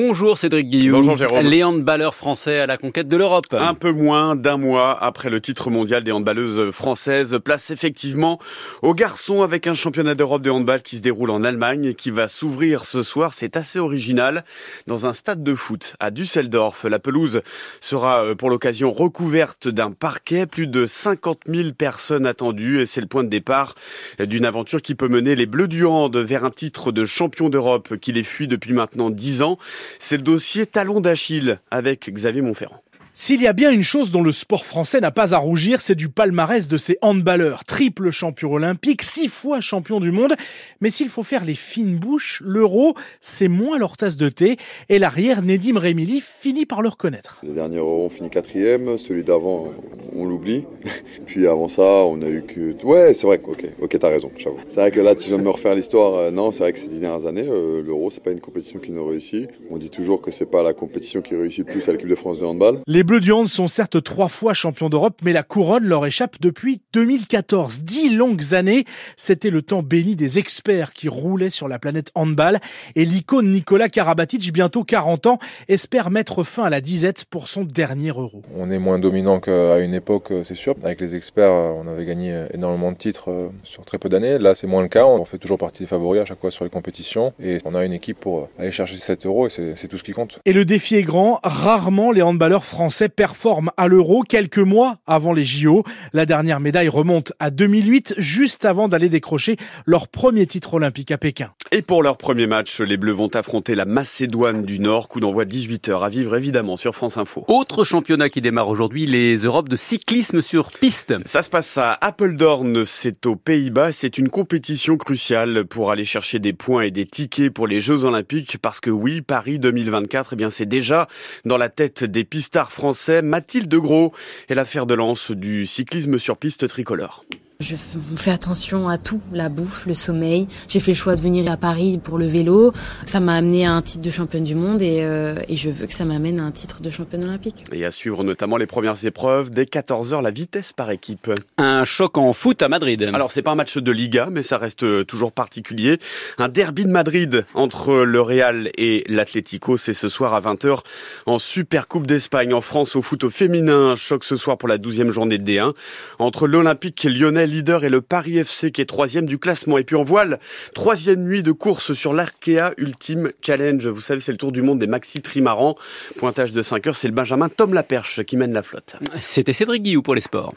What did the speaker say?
Bonjour Cédric Guillaume. Bonjour Jérôme. Les handballeurs français à la conquête de l'Europe. Un peu moins d'un mois après le titre mondial des handballeuses françaises, place effectivement aux garçons avec un championnat d'Europe de handball qui se déroule en Allemagne et qui va s'ouvrir ce soir. C'est assez original dans un stade de foot à Düsseldorf. La pelouse sera euh, pour l'occasion recouverte d'un parquet. Plus de 50 000 personnes attendues et c'est le point de départ d'une aventure qui peut mener les Bleus du Hand vers un titre de champion d'Europe qui les fuit depuis maintenant 10 ans. C'est le dossier talon d'Achille avec Xavier Montferrand. S'il y a bien une chose dont le sport français n'a pas à rougir, c'est du palmarès de ses handballeurs. Triple champion olympique, six fois champion du monde. Mais s'il faut faire les fines bouches, l'euro, c'est moins leur tasse de thé. Et l'arrière, Nedim Remili, finit par le reconnaître. Le dernier euro, on finit quatrième. Celui d'avant, on l'oublie. Puis avant ça, on a eu que... Ouais, c'est vrai, ok, ok, t'as raison, j'avoue. C'est vrai que là, tu viens de me refaire l'histoire. Euh, non, c'est vrai que ces dix dernières années, euh, l'euro, c'est pas une compétition qui nous réussit. On dit toujours que c'est pas la compétition qui réussit plus à l'équipe de France de handball. Les Bleus du Hand sont certes trois fois champions d'Europe, mais la couronne leur échappe depuis 2014. Dix longues années, c'était le temps béni des experts qui roulaient sur la planète handball. Et l'icône Nicolas Karabatic, bientôt 40 ans, espère mettre fin à la disette pour son dernier euro. On est moins dominant qu'à une époque, c'est sûr. Avec les experts, on avait gagné énormément de titres euh, sur très peu d'années. Là, c'est moins le cas. On fait toujours partie des favoris à chaque fois sur les compétitions. Et on a une équipe pour aller chercher 7 euros et c'est tout ce qui compte. Et le défi est grand. Rarement les handballeurs français performent forme à l'Euro quelques mois avant les JO. La dernière médaille remonte à 2008, juste avant d'aller décrocher leur premier titre olympique à Pékin. Et pour leur premier match, les Bleus vont affronter la Macédoine du Nord, coup d'envoi 18h à vivre évidemment sur France Info. Autre championnat qui démarre aujourd'hui, les Europes de cyclisme sur piste. Ça se passe à Apeldoorn, c'est aux Pays-Bas, c'est une compétition cruciale pour aller chercher des points et des tickets pour les Jeux Olympiques parce que oui, Paris 2024, eh bien c'est déjà dans la tête des pistards français. Mathilde Gros est l'affaire de lance du cyclisme sur piste tricolore. Je fais attention à tout, la bouffe, le sommeil. J'ai fait le choix de venir à Paris pour le vélo. Ça m'a amené à un titre de championne du monde et, euh, et je veux que ça m'amène à un titre de championne olympique. Et à suivre notamment les premières épreuves dès 14h, la vitesse par équipe. Un choc en foot à Madrid. Alors c'est pas un match de Liga, mais ça reste toujours particulier. Un derby de Madrid entre le Real et l'Atlético, c'est ce soir à 20h en Super Coupe d'Espagne en France au foot au féminin. Choc ce soir pour la 12e journée de D1 entre l'Olympique lyonnais leader et le Paris FC qui est troisième du classement. Et puis en voile, troisième nuit de course sur l'Arkea Ultime Challenge. Vous savez, c'est le tour du monde des maxi trimarans. Pointage de 5 heures, c'est le Benjamin Tom Laperche qui mène la flotte. C'était Cédric Guillou pour les sports.